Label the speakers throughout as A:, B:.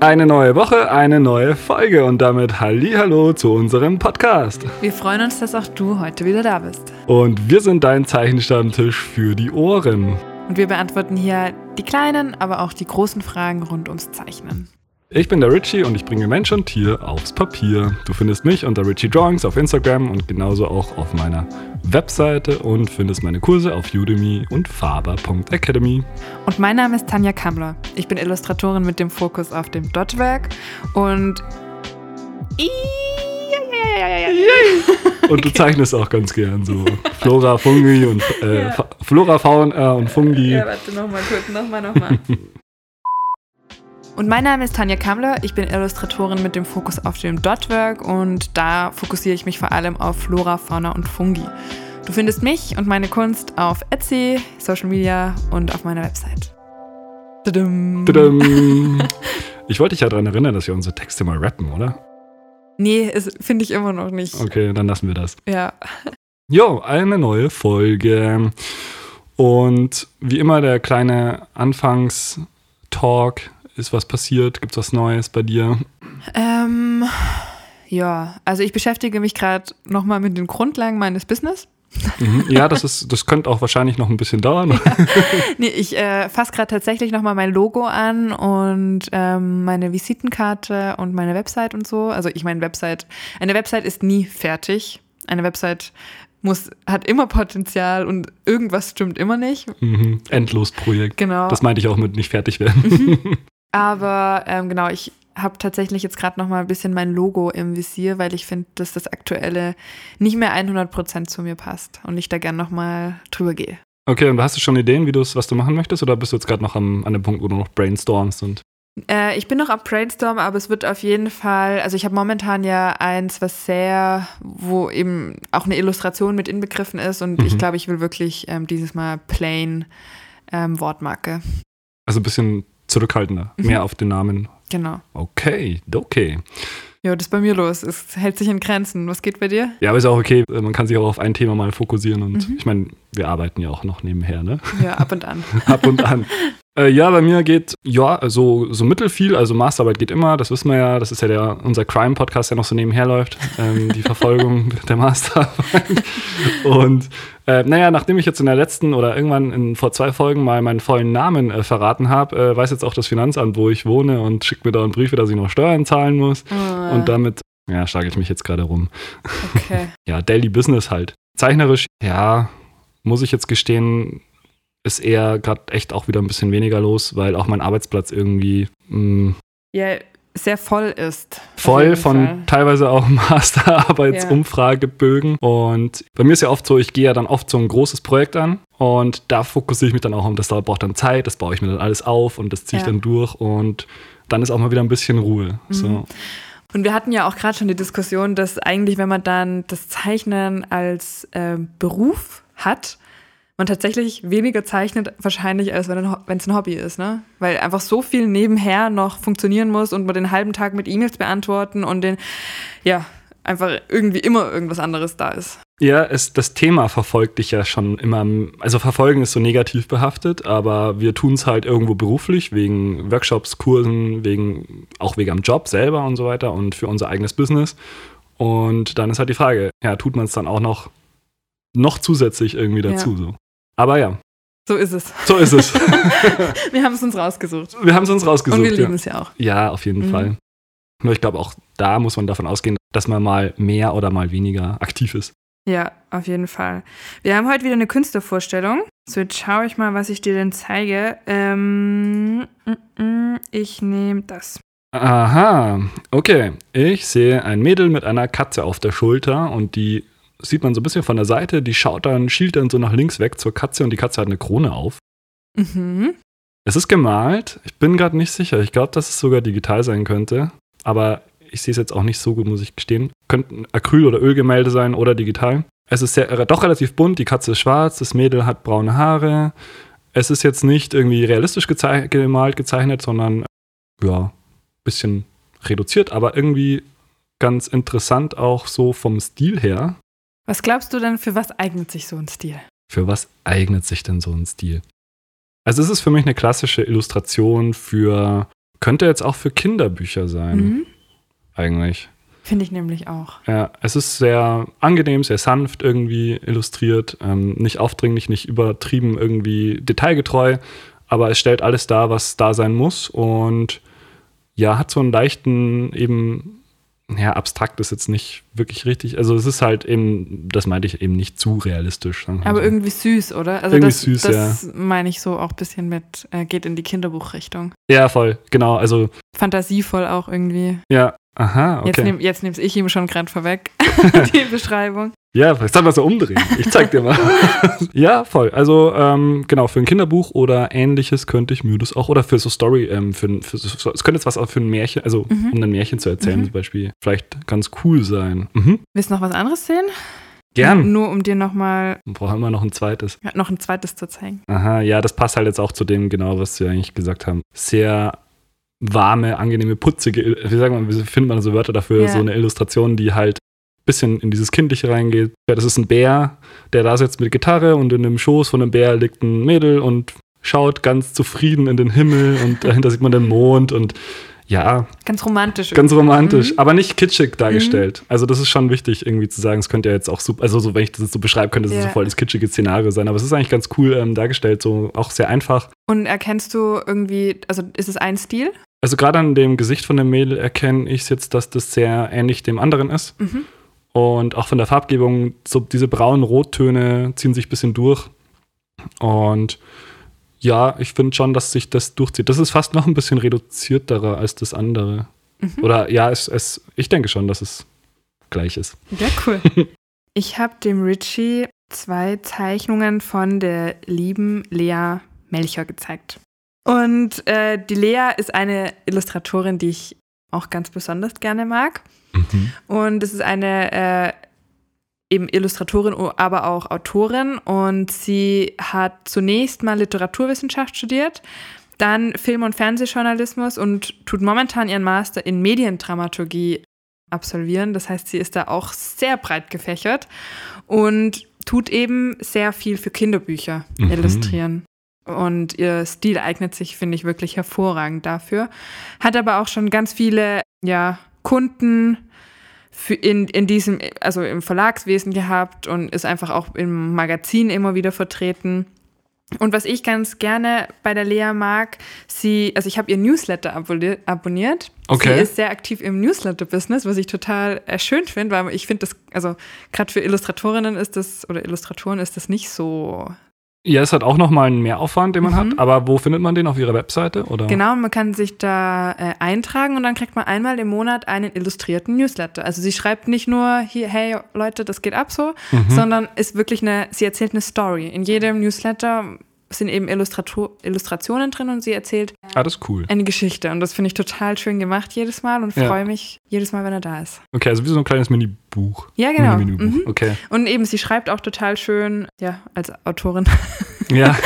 A: Eine neue Woche, eine neue Folge und damit Hallo zu unserem Podcast.
B: Wir freuen uns, dass auch du heute wieder da bist.
A: Und wir sind dein Zeichenstammtisch für die Ohren.
B: Und wir beantworten hier die kleinen, aber auch die großen Fragen rund ums Zeichnen.
A: Ich bin der Richie und ich bringe Mensch und Tier aufs Papier. Du findest mich unter Richie Drawings auf Instagram und genauso auch auf meiner Webseite und findest meine Kurse auf Udemy und faber.academy.
B: Und mein Name ist Tanja Kammler. Ich bin Illustratorin mit dem Fokus auf dem Dotwerk und
A: und du zeichnest auch ganz gern so Flora, Fungi und äh, ja. Flora, Fauna und Fungi.
B: Ja, warte, nochmal kurz, nochmal, nochmal. Und mein Name ist Tanja Kammler. Ich bin Illustratorin mit dem Fokus auf dem Dotwork und da fokussiere ich mich vor allem auf Flora, Fauna und Fungi. Du findest mich und meine Kunst auf Etsy, Social Media und auf meiner Website.
A: Tudum. Tudum. Ich wollte dich ja daran erinnern, dass wir unsere Texte mal rappen, oder?
B: Nee, finde ich immer noch nicht.
A: Okay, dann lassen wir das.
B: Ja.
A: Jo, eine neue Folge. Und wie immer der kleine Anfangstalk ist was passiert? Gibt es was Neues bei dir?
B: Ähm, ja, also ich beschäftige mich gerade nochmal mit den Grundlagen meines Business.
A: Mhm. Ja, das ist, das könnte auch wahrscheinlich noch ein bisschen dauern. Ja.
B: Nee, ich äh, fasse gerade tatsächlich nochmal mein Logo an und ähm, meine Visitenkarte und meine Website und so. Also ich meine, Website, eine Website ist nie fertig. Eine Website muss, hat immer Potenzial und irgendwas stimmt immer nicht.
A: Mhm. Endlosprojekt.
B: Genau.
A: Das meinte ich auch mit nicht fertig werden. Mhm.
B: Aber ähm, genau, ich habe tatsächlich jetzt gerade noch mal ein bisschen mein Logo im Visier, weil ich finde, dass das aktuelle nicht mehr 100% zu mir passt und ich da gern noch mal drüber gehe.
A: Okay, und hast du schon Ideen, wie was du machen möchtest oder bist du jetzt gerade noch am, an dem Punkt, wo du noch brainstormst und
B: äh, ich bin noch am Brainstorm, aber es wird auf jeden Fall, also ich habe momentan ja eins, was sehr, wo eben auch eine Illustration mit inbegriffen ist und mhm. ich glaube, ich will wirklich ähm, dieses Mal plain ähm, Wortmarke.
A: Also ein bisschen zurückhaltender, mhm. mehr auf den Namen.
B: Genau.
A: Okay, okay.
B: Ja, das ist bei mir los. Es hält sich in Grenzen. Was geht bei dir?
A: Ja, aber ist auch okay. Man kann sich auch auf ein Thema mal fokussieren und mhm. ich meine, wir arbeiten ja auch noch nebenher, ne?
B: Ja, ab und an.
A: ab und an. Äh, ja, bei mir geht, ja, so, so mittelfiel. Also Masterarbeit geht immer, das wissen wir ja. Das ist ja der, unser Crime-Podcast, der noch so nebenher läuft. Ähm, die Verfolgung der Masterarbeit. Und äh, naja, nachdem ich jetzt in der letzten oder irgendwann in, vor zwei Folgen mal meinen vollen Namen äh, verraten habe, äh, weiß jetzt auch das Finanzamt, wo ich wohne und schickt mir da einen Brief, dass ich noch Steuern zahlen muss. Oh. Und damit, ja, schlage ich mich jetzt gerade rum.
B: Okay.
A: ja, Daily Business halt. Zeichnerisch, ja, muss ich jetzt gestehen, ist eher gerade echt auch wieder ein bisschen weniger los, weil auch mein Arbeitsplatz irgendwie. Mh,
B: mm, ja, sehr voll ist.
A: Voll von Fall. teilweise auch Masterarbeitsumfragebögen. Ja. Und bei mir ist ja oft so, ich gehe ja dann oft so ein großes Projekt an und da fokussiere ich mich dann auch um, das braucht dann Zeit, das baue ich mir dann alles auf und das ziehe ich ja. dann durch und dann ist auch mal wieder ein bisschen Ruhe. Mhm. So.
B: Und wir hatten ja auch gerade schon die Diskussion, dass eigentlich, wenn man dann das Zeichnen als äh, Beruf hat, man tatsächlich weniger zeichnet, wahrscheinlich, als wenn es ein Hobby ist, ne? Weil einfach so viel nebenher noch funktionieren muss und man den halben Tag mit E-Mails beantworten und den, ja, einfach irgendwie immer irgendwas anderes da ist.
A: Ja, es, das Thema verfolgt dich ja schon immer. Also verfolgen ist so negativ behaftet, aber wir tun es halt irgendwo beruflich, wegen Workshops, Kursen, wegen, auch wegen am Job selber und so weiter und für unser eigenes Business. Und dann ist halt die Frage, ja, tut man es dann auch noch, noch zusätzlich irgendwie dazu ja. so? Aber ja.
B: So ist es.
A: So ist es.
B: wir haben es uns rausgesucht.
A: Wir haben es uns rausgesucht.
B: Und wir lieben ja. es ja auch.
A: Ja, auf jeden mhm. Fall. Nur ich glaube, auch da muss man davon ausgehen, dass man mal mehr oder mal weniger aktiv ist.
B: Ja, auf jeden Fall. Wir haben heute wieder eine Künstlervorstellung. So, jetzt schaue ich mal, was ich dir denn zeige. Ähm, mm, mm, ich nehme das.
A: Aha, okay. Ich sehe ein Mädel mit einer Katze auf der Schulter und die sieht man so ein bisschen von der Seite, die schaut dann, schielt dann so nach links weg zur Katze und die Katze hat eine Krone auf.
B: Mhm.
A: Es ist gemalt. Ich bin gerade nicht sicher. Ich glaube, dass es sogar digital sein könnte. Aber ich sehe es jetzt auch nicht so gut, muss ich gestehen. Könnten Acryl- oder Ölgemälde sein oder digital. Es ist sehr, doch relativ bunt. Die Katze ist schwarz, das Mädel hat braune Haare. Es ist jetzt nicht irgendwie realistisch gezei gemalt, gezeichnet, sondern ja, bisschen reduziert, aber irgendwie ganz interessant auch so vom Stil her.
B: Was glaubst du denn, für was eignet sich so ein Stil?
A: Für was eignet sich denn so ein Stil? Also es ist für mich eine klassische Illustration für Könnte jetzt auch für Kinderbücher sein,
B: Mhm.
A: eigentlich.
B: Finde ich nämlich auch.
A: Ja, es ist sehr angenehm, sehr sanft irgendwie illustriert, ähm, nicht aufdringlich, nicht übertrieben irgendwie detailgetreu, aber es stellt alles dar, was da sein muss und ja, hat so einen leichten eben, ja, abstrakt ist jetzt nicht wirklich richtig, also es ist halt eben, das meinte ich eben nicht zu realistisch.
B: Aber
A: so.
B: irgendwie süß, oder? Also
A: Irgendwie
B: das,
A: süß,
B: das meine ich so auch ein bisschen mit, äh, geht in die Kinderbuchrichtung.
A: Ja, voll, genau, also
B: Fantasievoll auch irgendwie.
A: ja, aha,
B: Jetzt
A: okay.
B: nehme jetzt nehm's ich ihm schon gerade vorweg, die Beschreibung.
A: Ja, vielleicht soll man so umdrehen. Ich zeig dir mal. ja, voll. Also, ähm, genau, für ein Kinderbuch oder ähnliches könnte ich mir das auch, oder für so Story, ähm, für, für so, es könnte jetzt was auch für ein Märchen, also
B: Mhm.
A: um ein Märchen zu erzählen
B: Mhm.
A: zum Beispiel, vielleicht ganz cool sein. Mhm.
B: Willst du noch was anderes sehen?
A: Gern.
B: Nur um dir nochmal
A: Wir brauchen immer noch ein zweites.
B: ja, noch ein zweites zu zeigen.
A: Aha, ja, das passt halt jetzt auch zu dem, genau, was wir eigentlich gesagt haben. Sehr warme, angenehme, putzige, wie sagen wir, wie findet man so Wörter dafür?
B: Ja.
A: So eine Illustration, die halt ein bisschen in dieses Kindliche reingeht. Ja, das ist ein Bär, der da sitzt mit Gitarre und in dem Schoß von dem Bär liegt ein Mädel und schaut ganz zufrieden in den Himmel und dahinter sieht man den Mond und ja,
B: Ganz romantisch.
A: ganz romantisch,
B: Mhm.
A: aber nicht kitschig dargestellt. Also das ist schon wichtig irgendwie zu sagen, es könnte ja jetzt auch super, also so, wenn ich das jetzt so beschreibe, könnte es
B: Ja.
A: so voll das kitschige Szenario sein, aber es ist eigentlich ganz cool ähm, dargestellt, so auch sehr einfach.
B: Und erkennst du irgendwie, also ist es ein Stil?
A: Also gerade an dem Gesicht von dem Mädel erkenne ich jetzt, dass das sehr ähnlich dem anderen ist.
B: Mhm.
A: Und auch von der Farbgebung, so diese braunen Rottöne ziehen sich ein bisschen durch. Und ja, ich finde schon, dass sich das durchzieht. Das ist fast noch ein bisschen reduzierterer als das andere.
B: Mhm.
A: Oder ja, es, es, ich denke schon, dass es gleich ist.
B: Ja, cool. ich habe dem Richie zwei Zeichnungen von der lieben Lea Melcher gezeigt. Und äh, die Lea ist eine Illustratorin, die ich auch ganz besonders gerne mag. Und es ist eine äh, eben Illustratorin, aber auch Autorin. Und sie hat zunächst mal Literaturwissenschaft studiert, dann Film- und Fernsehjournalismus und tut momentan ihren Master in Mediendramaturgie absolvieren. Das heißt, sie ist da auch sehr breit gefächert und tut eben sehr viel für Kinderbücher
A: Mhm.
B: illustrieren. Und ihr Stil eignet sich, finde ich, wirklich hervorragend dafür. Hat aber auch schon ganz viele ja, Kunden in, in diesem, also im Verlagswesen gehabt und ist einfach auch im Magazin immer wieder vertreten. Und was ich ganz gerne bei der Lea mag, sie, also ich habe ihr Newsletter abonniert. abonniert.
A: Okay.
B: Sie ist sehr aktiv im Newsletter-Business, was ich total äh, schön finde, weil ich finde das, also gerade für Illustratorinnen ist das, oder Illustratoren ist das nicht so
A: Ja, es hat auch nochmal einen Mehraufwand, den man
B: Mhm.
A: hat. Aber wo findet man den? Auf ihrer Webseite? Oder?
B: Genau, man kann sich da äh, eintragen und dann kriegt man einmal im Monat einen illustrierten Newsletter. Also sie schreibt nicht nur hier, hey Leute, das geht ab so,
A: Mhm.
B: sondern ist wirklich eine, sie erzählt eine Story. In jedem Newsletter sind eben Illustrator Illustrationen drin und sie erzählt
A: Ah, das ist cool.
B: eine Geschichte. Und das finde ich total schön gemacht jedes Mal und
A: Ja.
B: freue mich jedes Mal, wenn er da ist.
A: Okay, also wie so ein kleines Mini-Buch.
B: Ja, genau.
A: Mini-Mini-Buch.
B: Mhm.
A: Okay.
B: Und eben, sie schreibt auch total schön, ja, als Autorin.
A: Ja.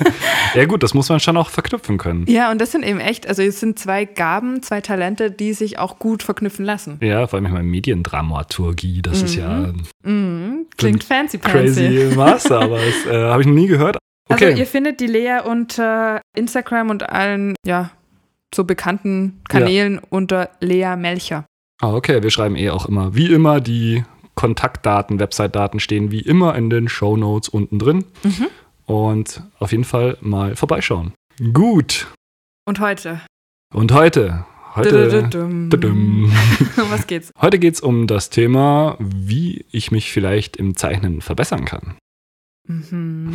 A: ja, gut, das muss man schon auch verknüpfen können.
B: Ja, und das sind eben echt, also es sind zwei Gaben, zwei Talente, die sich auch gut verknüpfen lassen.
A: Ja, vor allem ich meine Mediendramaturgie, das ist ja ein
B: Mhm. Klingt fancy, fancy.
A: crazy Master, aber das äh, habe ich noch nie gehört. Okay.
B: Also ihr findet die Lea unter Instagram und allen, ja, so bekannten Kanälen unter Lea Melcher.
A: ah, okay, wir schreiben eh auch immer, wie immer, die Kontaktdaten, Website-Daten stehen wie immer in den Show Notes unten drin.
B: Mhm.
A: Und auf jeden Fall mal vorbeischauen. Gut.
B: Und heute.
A: Und heute, heute,
B: was geht's?
A: heute geht es um das Thema, wie ich mich vielleicht im Zeichnen verbessern kann.
B: Mhm.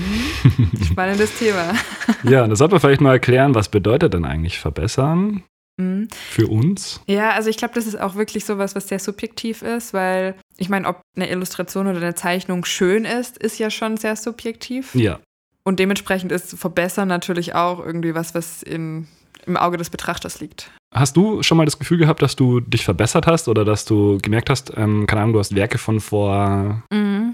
B: Spannendes Thema.
A: Ja, das sollte man vielleicht mal erklären, was bedeutet denn eigentlich verbessern
B: Mhm.
A: für uns?
B: Ja, also ich glaube, das ist auch wirklich sowas, was sehr subjektiv ist, weil ich meine, ob eine Illustration oder eine Zeichnung schön ist, ist ja schon sehr subjektiv.
A: Ja.
B: Und dementsprechend ist Verbessern natürlich auch irgendwie was, was in, im Auge des Betrachters liegt.
A: Hast du schon mal das Gefühl gehabt, dass du dich verbessert hast oder dass du gemerkt hast, ähm, keine Ahnung, du hast Werke von vor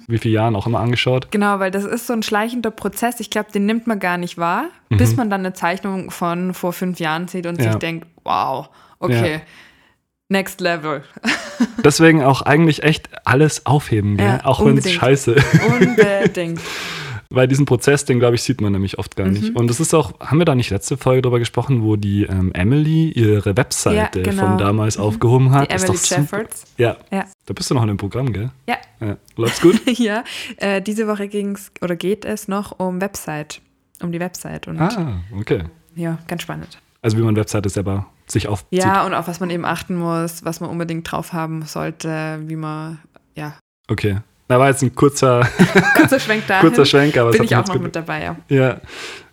A: wie vielen Jahren auch immer angeschaut?
B: Genau, weil das ist so ein schleichender Prozess. Ich glaube, den nimmt man gar nicht wahr,
A: Mhm.
B: bis man dann eine Zeichnung von vor fünf Jahren sieht und
A: Ja.
B: sich denkt, wow, okay, next level.
A: Deswegen auch eigentlich echt alles aufheben?
B: Ja,
A: auch wenn es scheiße
B: Unbedingt.
A: Weil diesen Prozess, den glaube ich, sieht man nämlich oft gar nicht.
B: Mhm.
A: Und das ist auch, haben wir da nicht letzte Folge drüber gesprochen, wo die ähm, Emily ihre Webseite
B: Ja, genau.
A: von damals
B: Mhm.
A: aufgehoben hat?
B: Die
A: Ist
B: Emily
A: doch super.
B: Jeffords.
A: Ja.
B: Ja.
A: Da bist du noch in dem Programm, gell?
B: Ja.
A: ja. Läuft's gut?
B: ja, äh, diese Woche ging's oder geht es noch um Website, um die Website und
A: ah, okay.
B: ja, ganz spannend.
A: Also wie man Webseite selber sich aufzieht.
B: Ja, und auf was man eben achten muss, was man unbedingt drauf haben sollte, wie man, ja,
A: Okay. Da war jetzt ein kurzer,
B: kurzer Schwenk dahin.
A: kurzer Schwenk, aber
B: Bin ich auch noch mit dabei, ja.
A: Ja,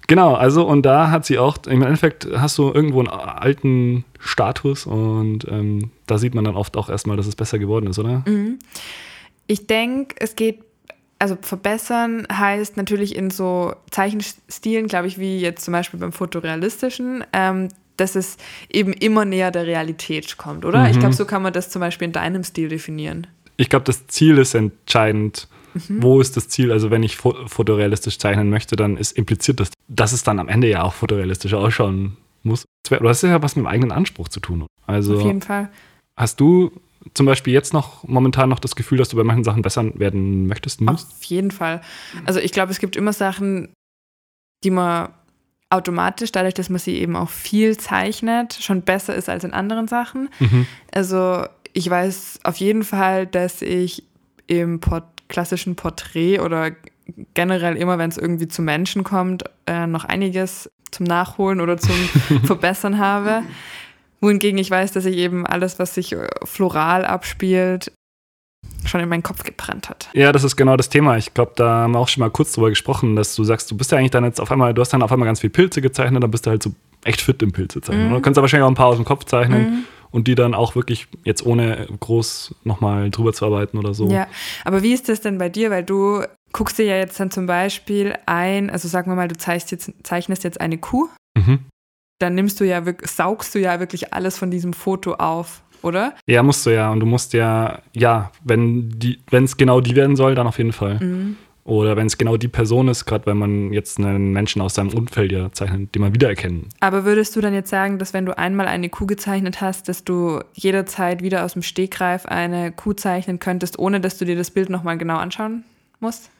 A: genau. Also, und da hat sie auch, im Endeffekt hast du irgendwo einen alten Status und ähm, da sieht man dann oft auch erstmal, dass es besser geworden ist, oder?
B: Mhm. Ich denke, es geht, also verbessern heißt natürlich in so Zeichenstilen, glaube ich, wie jetzt zum Beispiel beim Fotorealistischen, ähm, dass es eben immer näher der Realität kommt, oder? Ich
A: Mhm.
B: glaube, so kann man das zum Beispiel in deinem Stil definieren.
A: Ich glaube, das Ziel ist entscheidend.
B: Mhm.
A: Wo ist das Ziel? Also, wenn ich fo fotorealistisch zeichnen möchte, dann ist impliziert das, dass es dann am Ende ja auch fotorealistisch ausschauen muss. Du hast ja was mit dem eigenen Anspruch zu tun. Also,
B: Auf jeden Fall.
A: hast du zum Beispiel jetzt noch momentan noch das Gefühl, dass du bei manchen Sachen besser werden möchtest, musst?
B: Auf jeden Fall. Also ich glaube, es gibt immer Sachen, die man automatisch, dadurch, dass man sie eben auch viel zeichnet, schon besser ist als in anderen Sachen.
A: Mhm.
B: Also ich weiß auf jeden Fall, dass ich im Port klassischen Porträt oder generell immer, wenn es irgendwie zu Menschen kommt, äh, noch einiges zum Nachholen oder zum Verbessern habe. Wohingegen ich weiß, dass ich eben alles, was sich äh, floral abspielt, schon in meinen Kopf gebrannt hat.
A: Ja, das ist genau das Thema. Ich glaube, da haben wir auch schon mal kurz drüber gesprochen, dass du sagst, du bist ja eigentlich dann jetzt auf einmal, du hast dann auf einmal ganz viel Pilze gezeichnet, dann bist du halt so echt fit im Pilze zeichnen.
B: Mhm.
A: Du kannst aber wahrscheinlich auch ein paar aus dem Kopf zeichnen
B: Mhm.
A: Und die dann auch wirklich jetzt ohne groß nochmal drüber zu arbeiten oder so.
B: Ja, aber wie ist das denn bei dir? Weil du guckst dir ja jetzt dann zum Beispiel ein, also sagen wir mal, du zeichnest jetzt, zeichnest jetzt eine Kuh,
A: Mhm.
B: dann nimmst du ja wirklich, saugst du ja wirklich alles von diesem Foto auf, oder?
A: Ja, musst du ja. Und du musst ja, ja, wenn die, wenn es genau die werden soll, dann auf jeden Fall.
B: Mhm.
A: Oder wenn es genau die Person ist, gerade wenn man jetzt einen Menschen aus seinem Umfeld ja zeichnet, den man wiedererkennen.
B: Aber würdest du dann jetzt sagen, dass wenn du einmal eine Kuh gezeichnet hast, dass du jederzeit wieder aus dem Stegreif eine Kuh zeichnen könntest, ohne dass du dir das Bild nochmal genau anschauen musst?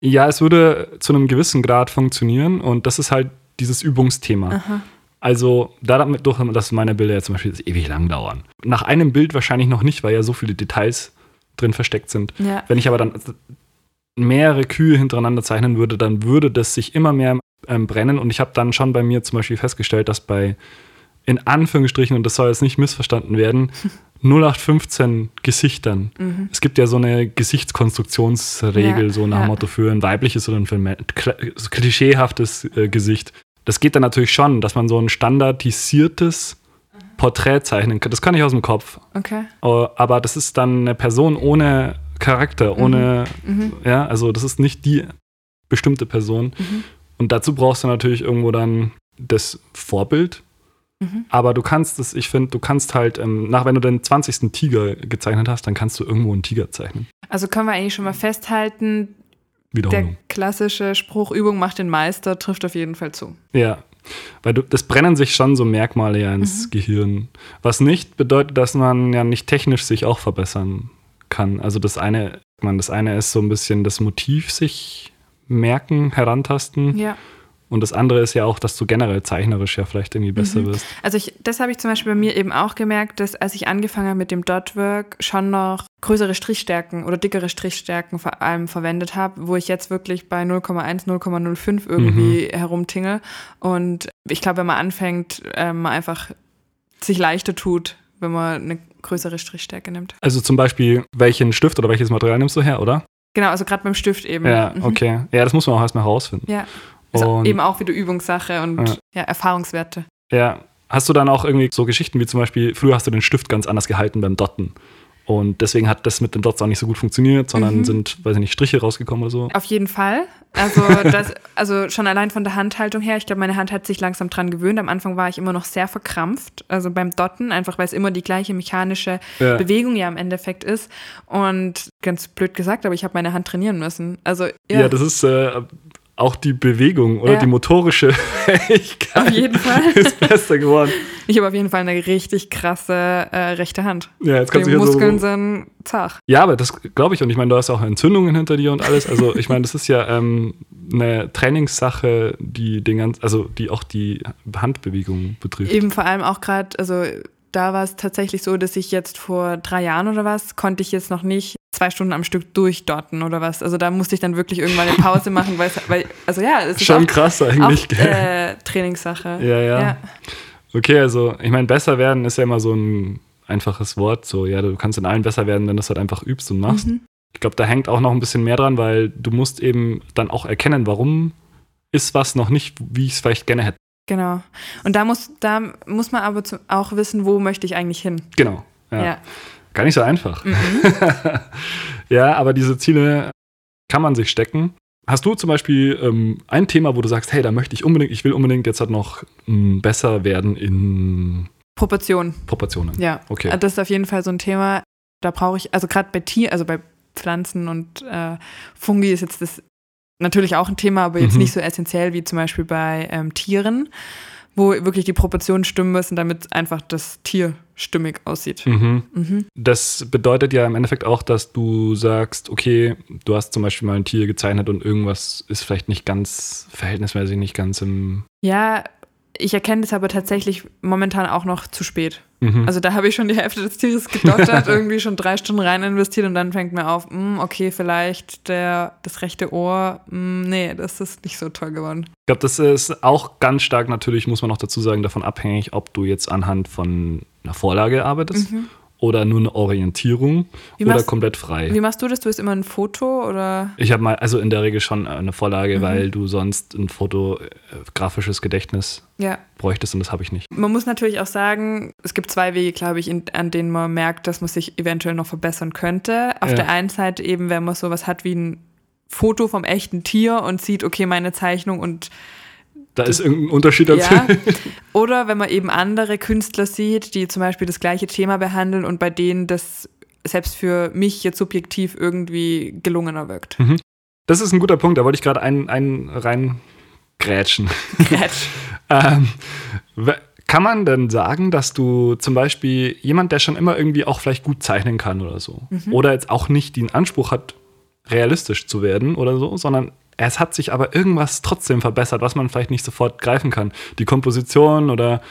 A: Ja, es würde zu einem gewissen Grad funktionieren und das ist halt dieses Übungsthema.
B: Aha.
A: Also dadurch, dass meine Bilder ja zum Beispiel ewig lang dauern. Nach einem Bild wahrscheinlich noch nicht, weil ja so viele Details drin versteckt sind.
B: Ja.
A: Wenn ich aber dann mehrere Kühe hintereinander zeichnen würde, dann würde das sich immer mehr ähm, brennen. Und ich habe dann schon bei mir zum Beispiel festgestellt, dass bei, in Anführungsstrichen, und das soll jetzt nicht missverstanden werden, 0815 Gesichtern.
B: Mhm.
A: Es gibt ja so eine Gesichtskonstruktionsregel,
B: Ja,
A: so nach
B: ja.
A: Motto für ein weibliches oder ein, für ein klischeehaftes äh, Gesicht. Das geht dann natürlich schon, dass man so ein standardisiertes Porträt zeichnen kann. Das kann ich aus dem Kopf.
B: Okay.
A: Äh, Aber das ist dann eine Person ohne Charakter, ohne,
B: Mhm.
A: ja, also das ist nicht die bestimmte Person.
B: Mhm.
A: Und dazu brauchst du natürlich irgendwo dann das Vorbild.
B: Mhm.
A: Aber du kannst es, ich finde, du kannst halt, ähm, nach wenn du den 20. Tiger gezeichnet hast, dann kannst du irgendwo einen Tiger zeichnen.
B: Also können wir eigentlich schon mal festhalten, der klassische Spruch, Übung macht den Meister, trifft auf jeden Fall zu.
A: Ja. Weil du, das brennen sich schon so Merkmale ja ins
B: Mhm.
A: Gehirn. Was nicht bedeutet, dass man ja nicht technisch sich auch verbessern kann. Also das eine, man, das eine ist so ein bisschen das Motiv sich merken, herantasten.
B: Ja.
A: Und das andere ist ja auch, dass du generell zeichnerisch ja vielleicht irgendwie besser
B: Mhm.
A: wirst.
B: Also ich, das habe ich zum Beispiel bei mir eben auch gemerkt, dass als ich angefangen habe mit dem Dotwork schon noch größere Strichstärken oder dickere Strichstärken vor allem verwendet habe, wo ich jetzt wirklich bei 0,1, 0,05 irgendwie herumtingel. Und ich glaube, wenn man anfängt, ähm, man einfach sich leichter tut, wenn man eine größere Strichstärke nimmt.
A: Also zum Beispiel, welchen Stift oder welches Material nimmst du her, oder?
B: Genau, also gerade beim Stift eben.
A: Ja,
B: Mhm.
A: okay. Ja, das muss man auch erstmal herausfinden.
B: Ja.
A: Und-
B: eben auch wieder Übungssache und
A: Ja.
B: ja. Erfahrungswerte.
A: Ja. Hast du dann auch irgendwie so Geschichten wie zum Beispiel, früher hast du den Stift ganz anders gehalten beim Dotten. Und deswegen hat das mit den Dots auch nicht so gut funktioniert, sondern
B: Mhm.
A: sind, weiß ich nicht, Striche rausgekommen oder so.
B: Auf jeden Fall. Also, das, also schon allein von der Handhaltung her, ich glaube, meine Hand hat sich langsam dran gewöhnt. Am Anfang war ich immer noch sehr verkrampft, also beim Dotten, einfach weil es immer die gleiche mechanische
A: Ja.
B: Bewegung ja im Endeffekt ist. Und ganz blöd gesagt, aber ich habe meine Hand trainieren müssen. Also,
A: Ja,
B: ja,
A: das ist, äh, auch die Bewegung oder
B: Ja.
A: die motorische Fähigkeit
B: Auf jeden Fall.
A: ist besser geworden.
B: Ich habe auf jeden Fall eine richtig krasse äh, rechte Hand.
A: Ja, jetzt
B: Die
A: kannst du hier
B: Muskeln
A: so.
B: sind zart.
A: Ja, aber das glaube ich und ich meine, du hast auch Entzündungen hinter dir und alles. Also ich meine, das ist ja ähm, eine Trainingssache, die den ganz, also die auch die Handbewegung betrifft.
B: Eben vor allem auch gerade, also da war es tatsächlich so, dass ich jetzt vor drei Jahren oder was, konnte ich jetzt noch nicht zwei Stunden am Stück durchdotten oder was. Also da musste ich dann wirklich irgendwann eine Pause machen, weil, weil also ja, es ist
A: Schon
B: auch,
A: krass
B: auch
A: eigentlich. gell?
B: äh, Trainingssache.
A: Ja, ja. Okay, also ich meine, besser werden ist ja immer so ein einfaches Wort. So, ja, du kannst in allen besser werden, wenn du es halt einfach übst und machst.
B: Mhm.
A: Ich glaube, da hängt auch noch ein bisschen mehr dran, weil du musst eben dann auch erkennen, warum ist was noch nicht, wie ich es vielleicht gerne hätte.
B: Genau. Und da muss, da muss man aber auch wissen, wo möchte ich eigentlich hin.
A: Genau. Ja.
B: Ja.
A: Gar nicht so einfach.
B: Mhm.
A: ja, aber diese Ziele kann man sich stecken. Hast du zum Beispiel ähm, ein Thema, wo du sagst, hey, da möchte ich unbedingt, ich will unbedingt jetzt halt noch mh, besser werden in
B: Proportion.
A: Proportionen?
B: Ja.
A: Okay.
B: Das ist auf jeden Fall so ein Thema. Da brauche ich, also gerade bei Tier, also bei Pflanzen und äh, Fungi ist jetzt das natürlich auch ein Thema, aber jetzt
A: Mhm.
B: nicht so essentiell wie zum Beispiel bei ähm, Tieren, wo wirklich die Proportionen stimmen müssen, damit einfach das Tier stimmig aussieht.
A: Mhm.
B: Mhm.
A: Das bedeutet ja im Endeffekt auch, dass du sagst, okay, du hast zum Beispiel mal ein Tier gezeichnet und irgendwas ist vielleicht nicht ganz, verhältnismäßig nicht ganz im.
B: Ja, ich erkenne das aber tatsächlich momentan auch noch zu spät.
A: Mhm.
B: Also da habe ich schon die Hälfte des Tieres gedoktert, irgendwie schon drei Stunden rein investiert und dann fängt mir auf, hm, okay, vielleicht der, das rechte Ohr, hm, nee, das ist nicht so toll geworden.
A: Ich glaube, das ist auch ganz stark natürlich, muss man noch dazu sagen, davon abhängig, ob du jetzt anhand von einer Vorlage arbeitest oder nur eine Orientierung.
B: Wie
A: oder
B: machst-
A: komplett frei.
B: Wie machst du das? Du hast immer ein Foto oder?
A: Ich habe mal, also in der Regel schon eine Vorlage,
B: Mhm.
A: weil du sonst ein fotografisches Gedächtnis
B: Ja.
A: bräuchtest und das habe ich nicht.
B: Man muss natürlich auch sagen, es gibt zwei Wege, glaube ich, in, an denen man merkt, dass man sich eventuell noch verbessern könnte. Auf
A: Ja.
B: der einen Seite eben, wenn man sowas hat wie ein Foto vom echten Tier und sieht, okay, meine Zeichnung und
A: Da ist irgendein Unterschied dazu.
B: Ja. Oder wenn man eben andere Künstler sieht, die zum Beispiel das gleiche Thema behandeln und bei denen das selbst für mich jetzt subjektiv irgendwie gelungener wirkt.
A: Das ist ein guter Punkt, da wollte ich gerade einen, einen reingrätschen.
B: Grätsch.
A: ähm, kann man denn sagen, dass du zum Beispiel jemand, der schon immer irgendwie auch vielleicht gut zeichnen kann oder so,
B: Mhm.
A: oder jetzt auch nicht den Anspruch hat, realistisch zu werden oder so, sondern es hat sich aber irgendwas trotzdem verbessert, was man vielleicht nicht sofort greifen kann. Die Komposition oder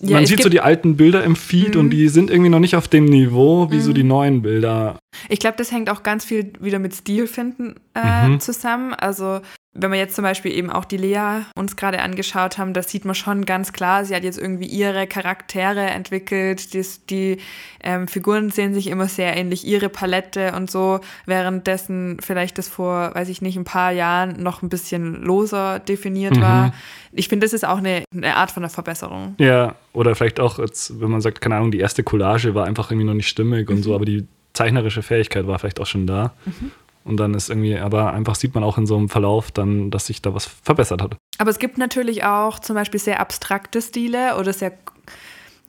B: Ja,
A: man
B: es
A: sieht so die alten Bilder im Feed
B: Mhm.
A: und die sind irgendwie noch nicht auf dem Niveau wie so
B: Mhm.
A: die neuen Bilder.
B: Ich glaube, das hängt auch ganz viel wieder mit Stilfinden äh,
A: Mhm.
B: zusammen. Also wenn wir jetzt zum Beispiel eben auch die Lea uns gerade angeschaut haben, da sieht man schon ganz klar, sie hat jetzt irgendwie ihre Charaktere entwickelt. Die, die ähm, Figuren sehen sich immer sehr ähnlich, ihre Palette und so, währenddessen vielleicht das vor, weiß ich nicht, ein paar Jahren noch ein bisschen loser definiert
A: Mhm.
B: war. Ich finde, das ist auch eine, eine Art von einer Verbesserung.
A: Ja, oder vielleicht auch, jetzt, wenn man sagt, keine Ahnung, die erste Collage war einfach irgendwie noch nicht stimmig und so, aber die zeichnerische Fähigkeit war vielleicht auch schon da. Und dann ist irgendwie, aber einfach sieht man auch in so einem Verlauf dann, dass sich da was verbessert hat.
B: Aber es gibt natürlich auch zum Beispiel sehr abstrakte Stile oder sehr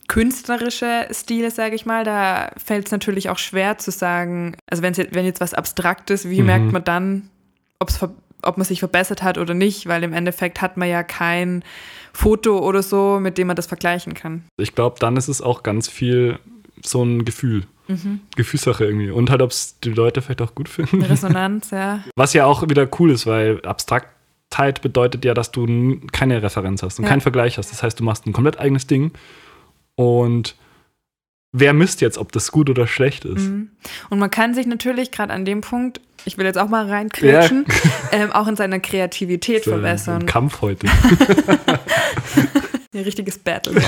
B: künstlerische Stile, sage ich mal. Da fällt es natürlich auch schwer zu sagen, also wenn jetzt was abstrakt ist, wie
A: Mhm.
B: merkt man dann, ob man sich verbessert hat oder nicht, weil im Endeffekt hat man ja kein Foto oder so, mit dem man das vergleichen kann.
A: Ich glaube, dann ist es auch ganz viel so ein Gefühl.
B: Mhm.
A: Gefühlssache irgendwie. Und halt, ob es die Leute vielleicht auch gut finden.
B: Resonanz, ja.
A: Was ja auch wieder cool ist, weil Abstraktheit bedeutet ja, dass du keine Referenz hast und
B: Ja.
A: keinen Vergleich hast. Das heißt, du machst ein komplett eigenes Ding und wer misst jetzt, ob das gut oder schlecht ist?
B: Mhm. Und man kann sich natürlich gerade an dem Punkt, ich will jetzt auch mal reinkrätschen, ähm, auch in seiner Kreativität verbessern.
A: Ein Kampf heute.
B: Ein richtiges Battle.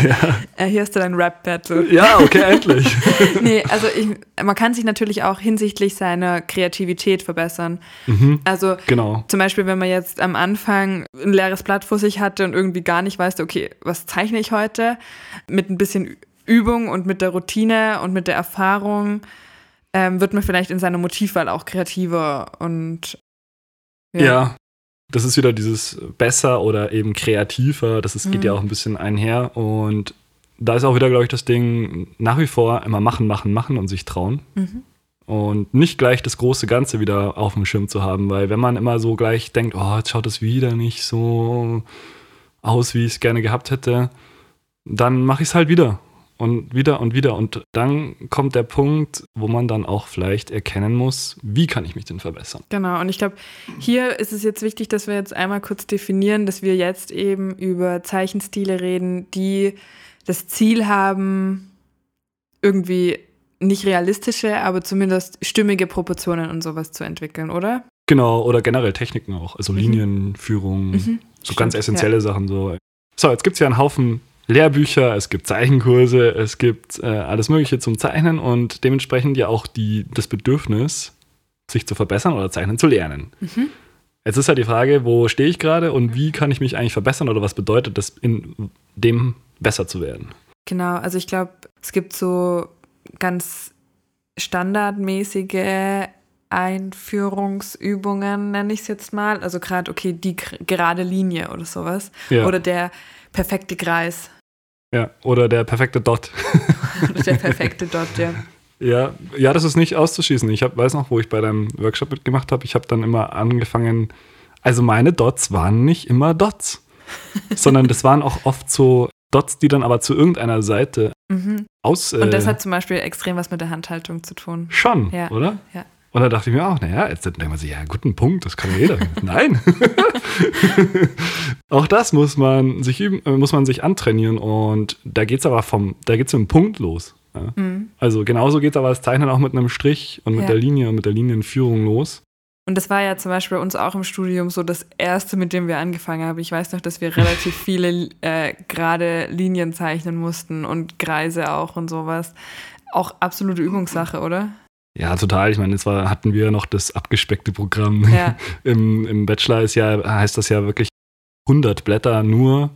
B: Äh, hier hast du dein Rap-Battle.
A: ja, okay, endlich.
B: nee, also ich, man kann sich natürlich auch hinsichtlich seiner Kreativität verbessern.
A: mhm,
B: Also
A: genau.
B: zum Beispiel, wenn man jetzt am Anfang ein leeres Blatt vor sich hatte und irgendwie gar nicht weiß, okay, was zeichne ich heute? Mit ein bisschen Übung und mit der Routine und mit der Erfahrung ähm, wird man vielleicht in seiner Motivwahl auch kreativer und
A: Ja. Das ist wieder dieses besser oder eben kreativer. Das ist, geht
B: Mhm.
A: ja auch ein bisschen einher. Und da ist auch wieder, glaube ich, das Ding nach wie vor immer machen, machen, machen und sich trauen.
B: Mhm.
A: und nicht gleich das große Ganze wieder auf dem Schirm zu haben, weil wenn man immer so gleich denkt, oh, jetzt schaut es wieder nicht so aus, wie ich es gerne gehabt hätte, dann mache ich es halt wieder und wieder und wieder. Und dann kommt der Punkt, wo man dann auch vielleicht erkennen muss, wie kann ich mich denn verbessern.
B: Genau, und ich glaube, hier ist es jetzt wichtig, dass wir jetzt einmal kurz definieren, dass wir jetzt eben über Zeichenstile reden, die das Ziel haben, irgendwie nicht realistische, aber zumindest stimmige Proportionen und sowas zu entwickeln, oder?
A: Genau, oder generell Techniken auch, also mhm. Linienführung, mhm. so Stimmt, ganz essentielle ja. Sachen. So. so, jetzt gibt es ja einen Haufen Lehrbücher, es gibt Zeichenkurse, es gibt äh, alles Mögliche zum Zeichnen und dementsprechend ja auch die, das Bedürfnis, sich zu verbessern oder Zeichnen zu lernen. Mhm. Jetzt ist halt die Frage, wo stehe ich gerade und wie kann ich mich eigentlich verbessern oder was bedeutet das, in dem besser zu werden?
B: Genau, also ich glaube, es gibt so ganz standardmäßige Einführungsübungen, nenne ich es jetzt mal. Also gerade, okay, die gerade Linie oder sowas. Ja. Oder der perfekte Kreis.
A: Ja, oder der perfekte Dot.
B: der perfekte Dot, ja.
A: Ja, ja, das ist nicht auszuschließen. Ich hab, weiß noch, wo ich bei deinem Workshop mitgemacht habe, ich habe dann immer angefangen, also meine Dots waren nicht immer Dots, sondern das waren auch oft so Dots, die dann aber zu irgendeiner Seite mhm. aus.
B: Und das äh, hat zum Beispiel extrem was mit der Handhaltung zu tun.
A: Schon,
B: ja.
A: oder?
B: Ja.
A: Und da dachte ich mir auch, naja, jetzt denkt man sich, ja, guten Punkt, das kann jeder. Nein. auch das muss man sich üben, äh, muss man sich antrainieren. Und da geht es aber vom, da geht es mit einem Punkt los. Ja. Mhm. Also genauso geht es aber das Zeichnen auch mit einem Strich und mit ja. der Linie und mit der Linienführung los.
B: Und das war ja zum Beispiel bei uns auch im Studium so das erste, mit dem wir angefangen haben. Ich weiß noch, dass wir relativ viele äh, gerade Linien zeichnen mussten und Kreise auch und sowas. Auch absolute Übungssache, oder?
A: Ja, total. Ich meine, jetzt war, hatten wir noch das abgespeckte Programm. Ja. Im, Im Bachelor ist ja, heißt das ja wirklich 100 Blätter nur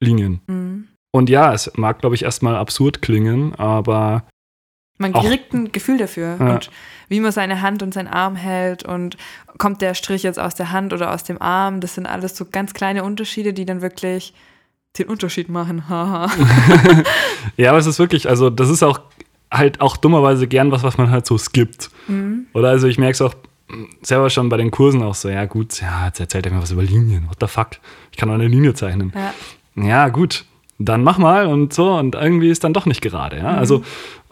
A: Linien. Mhm. Und ja, es mag, glaube ich, erstmal absurd klingen, aber.
B: Man kriegt ein Gefühl dafür. Ja. Und wie man seine Hand und seinen Arm hält und kommt der Strich jetzt aus der Hand oder aus dem Arm. Das sind alles so ganz kleine Unterschiede, die dann wirklich den Unterschied machen. Haha.
A: ja, aber es ist wirklich, also das ist auch halt auch dummerweise gern was, was man halt so skippt. Mhm. Oder also ich merke es auch selber schon bei den Kursen auch so, ja gut, ja, jetzt erzählt er mir was über Linien, what the fuck, ich kann auch eine Linie zeichnen. Ja, ja gut, dann mach mal und so und irgendwie ist dann doch nicht gerade, ja, mhm. also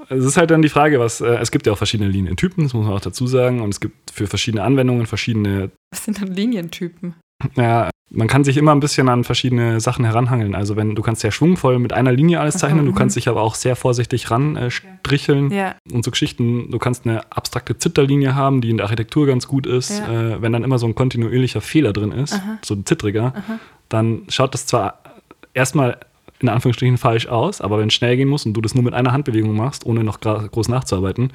A: es ist halt dann die Frage, was, äh, es gibt ja auch verschiedene Linientypen, das muss man auch dazu sagen und es gibt für verschiedene Anwendungen verschiedene...
B: Was sind dann Linientypen?
A: Ja, man kann sich immer ein bisschen an verschiedene Sachen heranhangeln. Also wenn du kannst sehr schwungvoll mit einer Linie alles zeichnen, mhm. du kannst dich aber auch sehr vorsichtig ranstricheln äh, ja. und so Geschichten. Du kannst eine abstrakte Zitterlinie haben, die in der Architektur ganz gut ist. Ja. Äh, wenn dann immer so ein kontinuierlicher Fehler drin ist, Aha. so ein zittriger, Aha. dann schaut das zwar erstmal in Anführungsstrichen falsch aus, aber wenn es schnell gehen muss und du das nur mit einer Handbewegung machst, ohne noch groß nachzuarbeiten,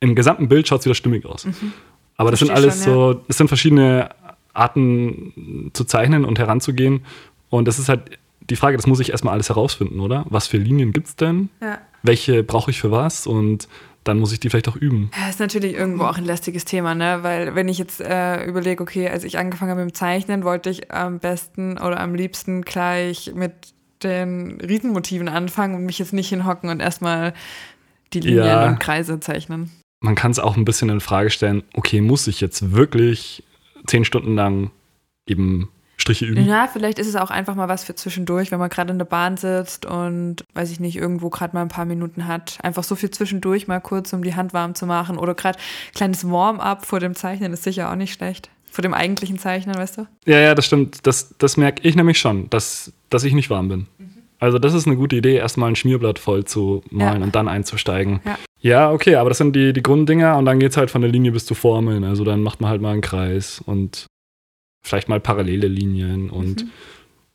A: im gesamten Bild schaut es wieder stimmig aus. Mhm. Aber das sind alles schon, ja. so, das sind verschiedene Arten zu zeichnen und heranzugehen. Und das ist halt die Frage, das muss ich erstmal alles herausfinden, oder? Was für Linien gibt es denn? Ja. Welche brauche ich für was? Und dann muss ich die vielleicht auch üben.
B: Ja, ist natürlich irgendwo auch ein lästiges Thema, ne? Weil wenn ich jetzt äh, überlege, okay, als ich angefangen habe mit dem Zeichnen, wollte ich am besten oder am liebsten gleich mit den Riesenmotiven anfangen und mich jetzt nicht hinhocken und erstmal die Linien ja, und Kreise zeichnen.
A: Man kann es auch ein bisschen in Frage stellen, okay, muss ich jetzt wirklich zehn Stunden lang eben Striche üben.
B: Ja, vielleicht ist es auch einfach mal was für zwischendurch, wenn man gerade in der Bahn sitzt und, weiß ich nicht, irgendwo gerade mal ein paar Minuten hat. Einfach so viel zwischendurch mal kurz, um die Hand warm zu machen. Oder gerade kleines Warm-up vor dem Zeichnen ist sicher auch nicht schlecht. Vor dem eigentlichen Zeichnen, weißt du?
A: Ja, ja, das stimmt. Das, das merke ich nämlich schon, dass, dass ich nicht warm bin. Mhm. Also das ist eine gute Idee, erstmal ein Schmierblatt voll zu malen ja. und dann einzusteigen. Ja. ja. okay, aber das sind die, die Grunddinger und dann geht es halt von der Linie bis zu Formeln. Also dann macht man halt mal einen Kreis und vielleicht mal parallele Linien und mhm.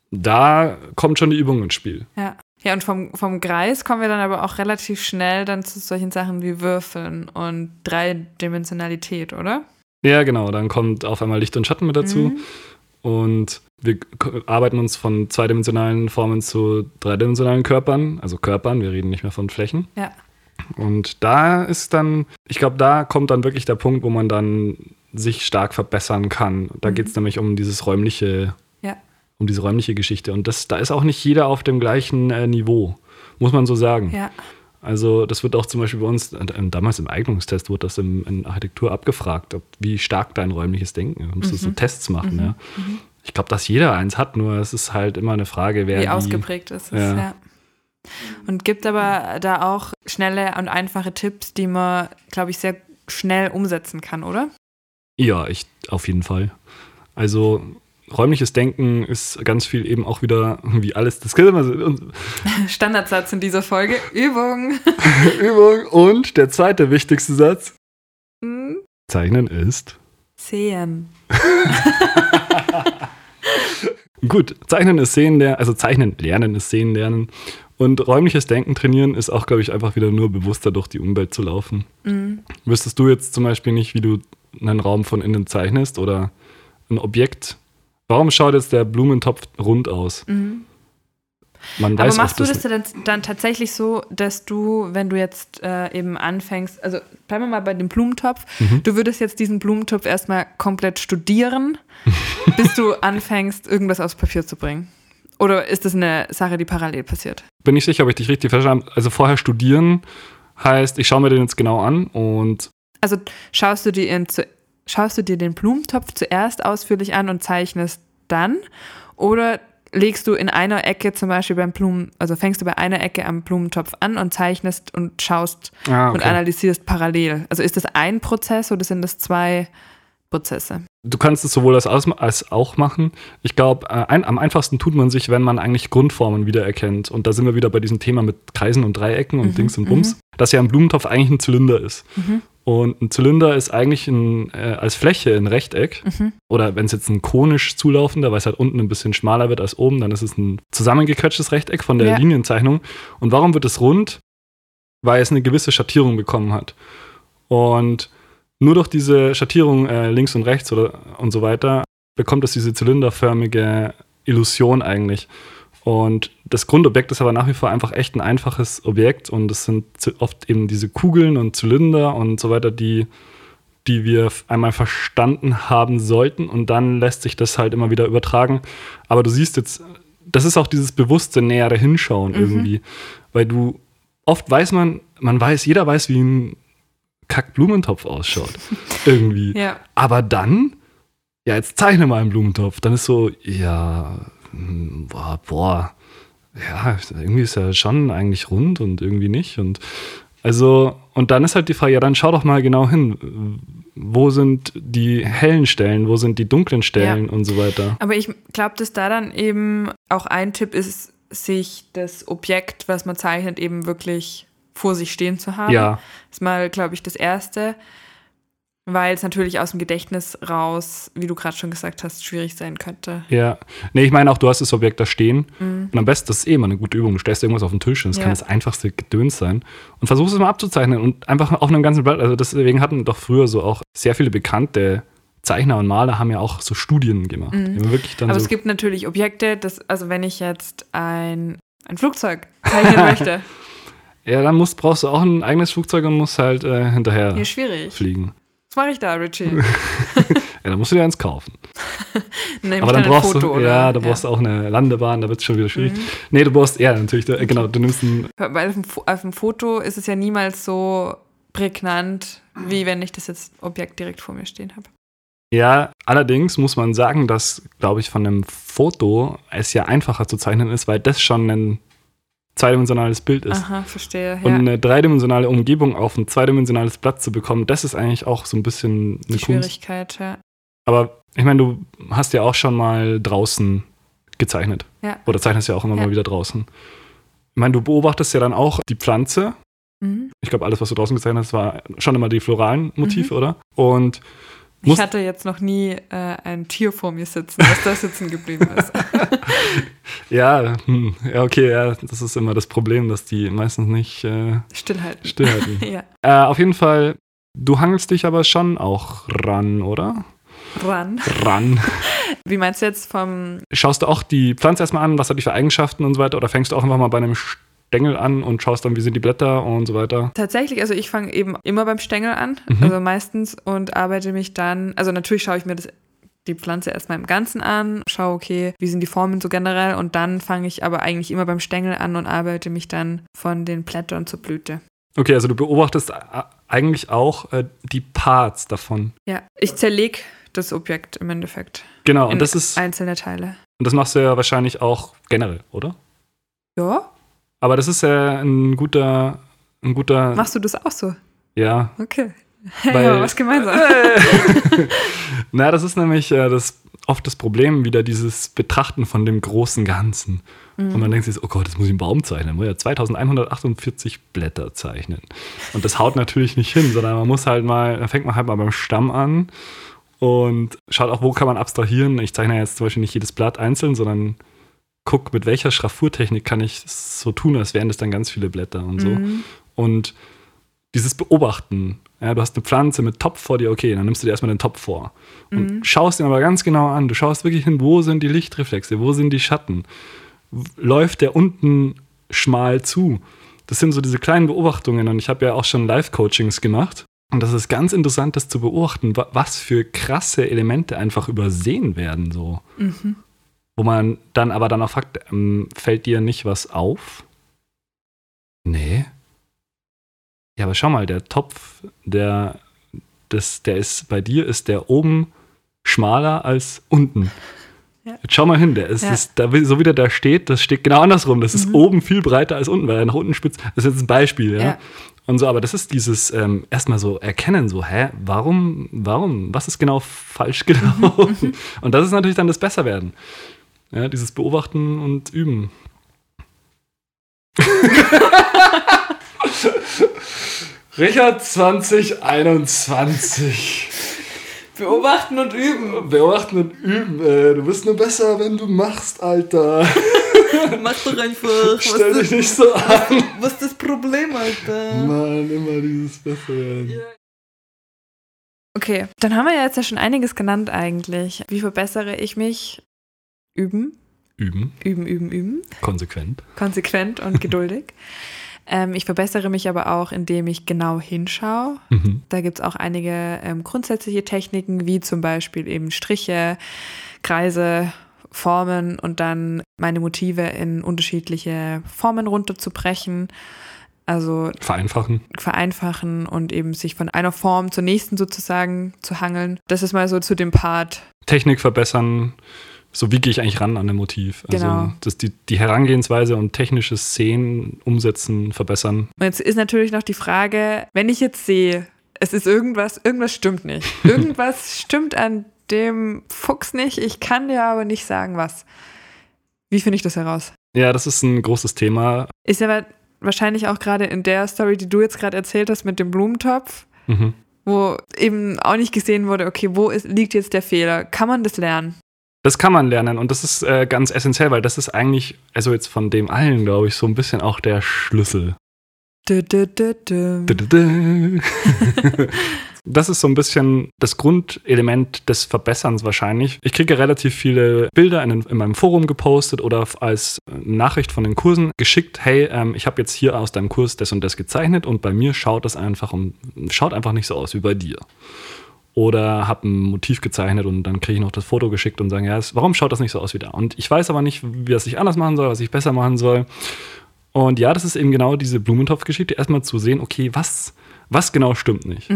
A: da kommt schon die Übung ins Spiel.
B: Ja. Ja, und vom, vom Kreis kommen wir dann aber auch relativ schnell dann zu solchen Sachen wie Würfeln und Dreidimensionalität, oder?
A: Ja, genau. Dann kommt auf einmal Licht und Schatten mit dazu. Mhm. Und wir arbeiten uns von zweidimensionalen Formen zu dreidimensionalen Körpern, also Körpern, wir reden nicht mehr von Flächen.
B: Ja.
A: Und da ist dann, ich glaube, da kommt dann wirklich der Punkt, wo man dann sich stark verbessern kann. Da mhm. geht es nämlich um dieses räumliche,
B: ja.
A: um diese räumliche Geschichte. Und das, da ist auch nicht jeder auf dem gleichen äh, Niveau, muss man so sagen.
B: Ja.
A: Also das wird auch zum Beispiel bei uns, damals im Eignungstest wurde das im, in Architektur abgefragt, ob, wie stark dein räumliches Denken ist. Du musst so Tests machen. Ja. Ich glaube, dass jeder eins hat, nur es ist halt immer eine Frage, wer
B: Wie
A: die,
B: ausgeprägt ist es,
A: Ja.
B: ja. Und gibt aber da auch schnelle und einfache Tipps, die man, glaube ich, sehr schnell umsetzen kann, oder?
A: Ja, ich auf jeden Fall. Also räumliches Denken ist ganz viel eben auch wieder wie alles. Das kann immer
B: Standardsatz in dieser Folge. Übung.
A: Übung. Und der zweite wichtigste Satz:
B: Hm,
A: Zeichnen ist.
B: Sehen.
A: Gut, Zeichnen ist Sehen lernen, also Zeichnen lernen ist Sehen lernen. Und räumliches Denken trainieren ist auch, glaube ich, einfach wieder nur bewusster durch die Umwelt zu laufen.
B: Mhm.
A: Wüsstest du jetzt zum Beispiel nicht, wie du einen Raum von innen zeichnest oder ein Objekt? Warum schaut jetzt der Blumentopf rund aus?
B: Mhm.
A: Man
B: Aber
A: weiß
B: machst du das dann, dann tatsächlich so, dass du, wenn du jetzt äh, eben anfängst, also bleiben wir mal bei dem Blumentopf,
A: Mhm.
B: du würdest jetzt diesen Blumentopf erstmal komplett studieren, bis du anfängst, irgendwas aufs Papier zu bringen? Oder ist das eine Sache, die parallel passiert?
A: bin nicht sicher, ob ich dich richtig verstanden habe. Also vorher studieren heißt, ich schaue mir den jetzt genau an und
B: Also schaust du dir, schaust du dir den Blumentopf zuerst ausführlich an und zeichnest dann? Oder legst du in einer Ecke zum Beispiel beim Blumen, also fängst du bei einer Ecke am Blumentopf an und zeichnest und schaust
A: ah,
B: und analysierst parallel? Also ist das ein Prozess oder sind das zwei Prozesse?
A: Du kannst es sowohl als, als auch machen. Ich glaube, äh, ein, am einfachsten tut man sich, wenn man eigentlich Grundformen wiedererkennt. Und da sind wir wieder bei diesem Thema mit Kreisen und Dreiecken und
B: Mhm,
A: Dings und Bums, dass ja ein Blumentopf eigentlich ein Zylinder ist. Und ein Zylinder ist eigentlich ein, äh, als Fläche ein Rechteck.
B: Mhm.
A: Oder wenn es jetzt ein konisch zulaufender, weil es halt unten ein bisschen schmaler wird als oben, dann ist es ein zusammengequetschtes Rechteck von der
B: Ja.
A: Linienzeichnung. Und warum wird es rund? Weil es eine gewisse Schattierung bekommen hat. Und nur durch diese Schattierung äh, links und rechts oder und so weiter bekommt es diese zylinderförmige Illusion eigentlich. Und das Grundobjekt ist aber nach wie vor einfach echt ein einfaches Objekt und es sind oft eben diese Kugeln und Zylinder und so weiter, die, die wir einmal verstanden haben sollten und dann lässt sich das halt immer wieder übertragen. Aber du siehst jetzt, das ist auch dieses bewusste nähere Hinschauen irgendwie, weil du oft weiß man, man weiß, jeder weiß, wie ein Kack-Blumentopf ausschaut. irgendwie.
B: Ja.
A: Aber dann, ja, jetzt zeichne mal einen Blumentopf. Dann ist so, ja, hm, boah, boah, ja, irgendwie ist er schon eigentlich rund und irgendwie nicht. Und also, und dann ist halt die Frage, ja, dann schau doch mal genau hin. Wo sind die hellen Stellen, wo sind die dunklen Stellen und so weiter.
B: Aber ich glaube, dass da dann eben auch ein Tipp ist, sich das Objekt, was man zeichnet, eben wirklich vor sich stehen zu haben.
A: Ja,
B: ist mal, glaube ich, das Erste, weil es natürlich aus dem Gedächtnis raus, wie du gerade schon gesagt hast, schwierig sein könnte.
A: ja. Nee, ich meine auch, du hast das Objekt da stehen. Und am besten, das ist eh immer eine gute Übung. Du stellst irgendwas auf den Tisch und das
B: Ja.
A: kann das einfachste Gedöns sein. Und versuchst es mal abzuzeichnen und einfach auf einem ganzen Blatt. Also deswegen hatten doch früher so auch sehr viele bekannte Zeichner und Maler haben ja auch so Studien gemacht. Haben wirklich dann
B: Aber
A: so,
B: es gibt natürlich Objekte, das, also wenn ich jetzt ein, ein Flugzeug zeichnen möchte,
A: ja, dann musst, brauchst du auch ein eigenes Flugzeug und musst halt äh, hinterher
B: hier schwierig.
A: fliegen.
B: Was mache ich da, Richie?
A: Ja, dann musst du dir eins kaufen.
B: Nehme
A: Aber dann brauchst
B: Foto,
A: du,
B: oder?
A: ja, da brauchst du auch eine Landebahn, da wird es schon wieder schwierig. Nee, du brauchst, ja, natürlich, da, genau, du nimmst ein,
B: Weil auf auf dem Foto ist es ja niemals so prägnant, wie wenn ich das jetzt Objekt direkt vor mir stehen habe.
A: Ja, allerdings muss man sagen, dass, glaube ich, von einem Foto es ja einfacher zu zeichnen ist, weil das schon ein zweidimensionales Bild ist.
B: Aha, verstehe.
A: Und
B: Ja.
A: eine dreidimensionale Umgebung auf ein zweidimensionales Blatt zu bekommen, das ist eigentlich auch so ein bisschen
B: Die
A: eine Kunst.
B: Schwierigkeit, ja.
A: Aber ich meine, du hast ja auch schon mal draußen gezeichnet.
B: Ja.
A: Oder zeichnest ja auch immer
B: Ja.
A: mal wieder draußen. Ich meine, du beobachtest ja dann auch die Pflanze.
B: Mhm.
A: Ich glaube, alles, was du draußen gezeichnet hast, war schon immer die floralen Motive, oder? Und
B: Ich hatte jetzt noch nie äh, ein Tier vor mir sitzen, was da sitzen geblieben ist.
A: ja, hm, ja, okay, ja, das ist immer das Problem, dass die meistens nicht äh,
B: Stillhalten.
A: stillhalten.
B: Ja,
A: äh, auf jeden Fall, du hangelst dich aber schon auch ran, oder?
B: ran.
A: Ran.
B: Wie meinst du jetzt vom.
A: Schaust du auch die Pflanze erstmal an, was hat die für Eigenschaften und so weiter? Oder fängst du auch einfach mal bei einem Stängel an und schaust dann, wie sind die Blätter und so weiter?
B: Tatsächlich, also ich fange eben immer beim Stängel an,
A: Mhm.
B: also meistens, und arbeite mich dann. Also natürlich schaue ich mir das die Pflanze erstmal im Ganzen an, schaue, okay, wie sind die Formen so generell und dann fange ich aber eigentlich immer beim Stängel an und arbeite mich dann von den Blättern zur Blüte.
A: Okay, also du beobachtest eigentlich auch äh, die Parts davon.
B: Ja, ich zerlege das Objekt im Endeffekt.
A: Genau, und das ist.
B: Einzelne Teile.
A: Und das machst du ja wahrscheinlich auch generell, oder?
B: Ja.
A: Aber das ist ja ein guter. Ein guter
B: Machst du das auch so?
A: Ja.
B: Okay. Hey,
A: Weil-
B: was gemeinsam.
A: Na, das ist nämlich äh, das, oft das Problem, wieder dieses Betrachten von dem großen Ganzen. Und man denkt sich, oh Gott, das muss ich einen Baum zeichnen. Muss ja 2148 Blätter zeichnen. Und das haut natürlich nicht hin, sondern man muss halt mal, da fängt man halt mal beim Stamm an und schaut auch, wo kann man abstrahieren. Ich zeichne jetzt zum Beispiel nicht jedes Blatt einzeln, sondern guck, mit welcher Schraffurtechnik kann ich es so tun, als wären das dann ganz viele Blätter und so. Und dieses Beobachten, ja, du hast eine Pflanze mit Topf vor dir, okay, dann nimmst du dir erstmal den Topf vor und schaust ihn aber ganz genau an. Du schaust wirklich hin, wo sind die Lichtreflexe, wo sind die Schatten, läuft der unten schmal zu. Das sind so diese kleinen Beobachtungen und ich habe ja auch schon Live-Coachings gemacht. Und das ist ganz interessant, das zu beobachten, wa- was für krasse Elemente einfach übersehen werden, so. Wo man dann aber dann auch fragt, ähm, fällt dir nicht was auf? Nee. Ja, aber schau mal, der Topf, der, das, der ist bei dir, ist der oben schmaler als unten.
B: Ja.
A: Jetzt schau mal hin, der ist,
B: Ja.
A: das, da, so wie der da steht, das steht genau andersrum. Das ist oben viel breiter als unten, weil er nach unten spitzt. Das ist jetzt ein Beispiel, ja.
B: Ja.
A: Und so, aber das ist dieses ähm, erstmal so erkennen, so, hä, warum, warum, was ist genau falsch gelaufen? Und das ist natürlich dann das Besserwerden. Ja, dieses Beobachten und Üben. Richard 2021.
B: Beobachten und üben.
A: Beobachten und üben. Äh, du bist nur besser, wenn du machst, Alter.
B: Mach doch einfach.
A: Stell dich nicht so an.
B: was ist das Problem, Alter?
A: Mann, immer dieses Besserwerden.
B: Okay, dann haben wir ja jetzt ja schon einiges genannt eigentlich. Wie verbessere ich mich? Üben,
A: Üben,
B: üben, üben, üben.
A: konsequent.
B: Konsequent und geduldig. ähm, ich verbessere mich aber auch, indem ich genau hinschaue.
A: Mhm.
B: Da gibt es auch einige ähm, grundsätzliche Techniken, wie zum Beispiel eben Striche, Kreise, Formen und dann meine Motive in unterschiedliche Formen runterzubrechen. Also
A: Vereinfachen.
B: vereinfachen und eben sich von einer Form zur nächsten sozusagen zu hangeln. Das ist mal so zu dem Part.
A: Technik verbessern. So, wie gehe ich eigentlich ran an ein Motiv? Also,
B: Genau.
A: das die, die Herangehensweise und technisches Szenen umsetzen, verbessern.
B: Und jetzt ist natürlich noch die Frage, wenn ich jetzt sehe, es ist irgendwas, irgendwas stimmt nicht. Irgendwas stimmt an dem Fuchs nicht. Ich kann dir aber nicht sagen, was. Wie finde ich das heraus?
A: Ja, das ist ein großes Thema.
B: Ist aber wahrscheinlich auch gerade in der Story, die du jetzt gerade erzählt hast mit dem Blumentopf,
A: Mhm.
B: wo eben auch nicht gesehen wurde, okay, wo ist, liegt jetzt der Fehler? Kann man das lernen?
A: Das kann man lernen und das ist äh, ganz essentiell, weil das ist eigentlich, also jetzt von dem allen, glaube ich, so ein bisschen auch der Schlüssel. Dü, dü, dü. Das ist so ein bisschen das Grundelement des Verbesserns wahrscheinlich. Ich kriege relativ viele Bilder in, in meinem Forum gepostet oder als äh, Nachricht von den Kursen geschickt. Hey, ähm, ich habe jetzt hier aus deinem Kurs das und das gezeichnet und bei mir schaut das einfach um, schaut einfach nicht so aus wie bei dir. Oder habe ein Motiv gezeichnet und dann kriege ich noch das Foto geschickt und sagen, ja, warum schaut das nicht so aus wie da? Und ich weiß aber nicht, wie das ich anders machen soll, was ich besser machen soll. Und ja, das ist eben genau diese Blumentopf-Geschichte, erstmal zu sehen, okay, was, was genau stimmt nicht.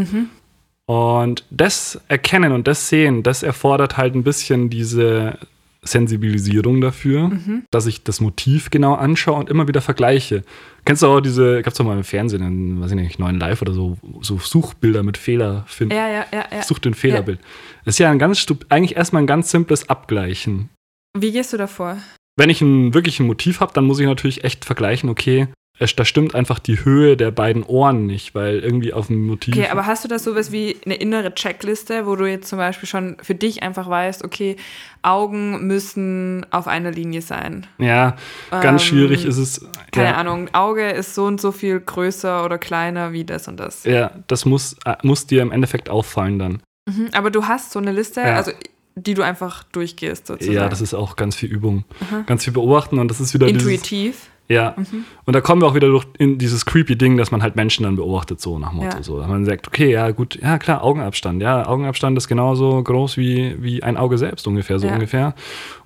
A: Und das Erkennen und das Sehen, das erfordert halt ein bisschen diese Sensibilisierung dafür, dass ich das Motiv genau anschaue und immer wieder vergleiche. Kennst du auch diese, gab es doch mal im Fernsehen, in, weiß ich nicht, neuen Live oder so, so Suchbilder mit Fehler finden.
B: Ja, ja, ja, ja.
A: Such den Fehlerbild. Das ist ja ein ganz, eigentlich erstmal ein ganz simples Abgleichen.
B: Wie gehst du davor?
A: Wenn ich ein wirklich ein Motiv habe, dann muss ich natürlich echt vergleichen, okay, da stimmt einfach die Höhe der beiden Ohren nicht, weil irgendwie auf dem Motiv.
B: Okay, aber hast du das sowas wie eine innere Checkliste, wo du jetzt zum Beispiel schon für dich einfach weißt, okay, Augen müssen auf einer Linie sein.
A: ja, ganz
B: Ähm,
A: schwierig ist es.
B: Keine
A: ja,
B: Ahnung, Auge ist so und so viel größer oder kleiner wie das und das.
A: Ja, das muss, äh, muss dir im Endeffekt auffallen dann.
B: Mhm, aber du hast so eine Liste,
A: Ja.
B: also die du einfach durchgehst sozusagen.
A: Ja, das ist auch ganz viel Übung. Ganz viel beobachten und das ist wieder
B: intuitiv.
A: Ja.
B: Mhm.
A: Und da kommen wir auch wieder durch in dieses creepy Ding, dass man halt Menschen dann beobachtet, so nach Motto.
B: Ja.
A: So. Dass man sagt, okay, ja, gut, ja klar, Augenabstand. Ja, Augenabstand ist genauso groß wie, wie ein Auge selbst ungefähr, so
B: Ja.
A: ungefähr.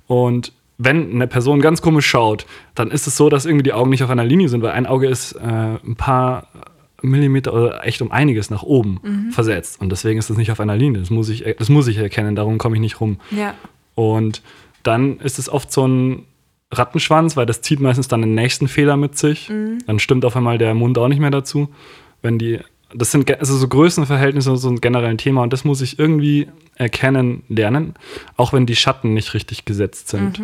A: Und wenn eine Person ganz komisch schaut, dann ist es so, dass irgendwie die Augen nicht auf einer Linie sind, weil ein Auge ist äh, ein paar Millimeter oder echt um einiges nach oben
B: Mhm.
A: versetzt. Und deswegen ist es nicht auf einer Linie. Das muss ich, das muss ich erkennen, darum komme ich nicht rum.
B: Ja.
A: Und dann ist es oft so ein Rattenschwanz, weil das zieht meistens dann den nächsten Fehler mit sich. Dann stimmt auf einmal der Mund auch nicht mehr dazu. Wenn die, das sind also so Größenverhältnisse so ein generell ein Thema und das muss ich irgendwie erkennen lernen, auch wenn die Schatten nicht richtig gesetzt sind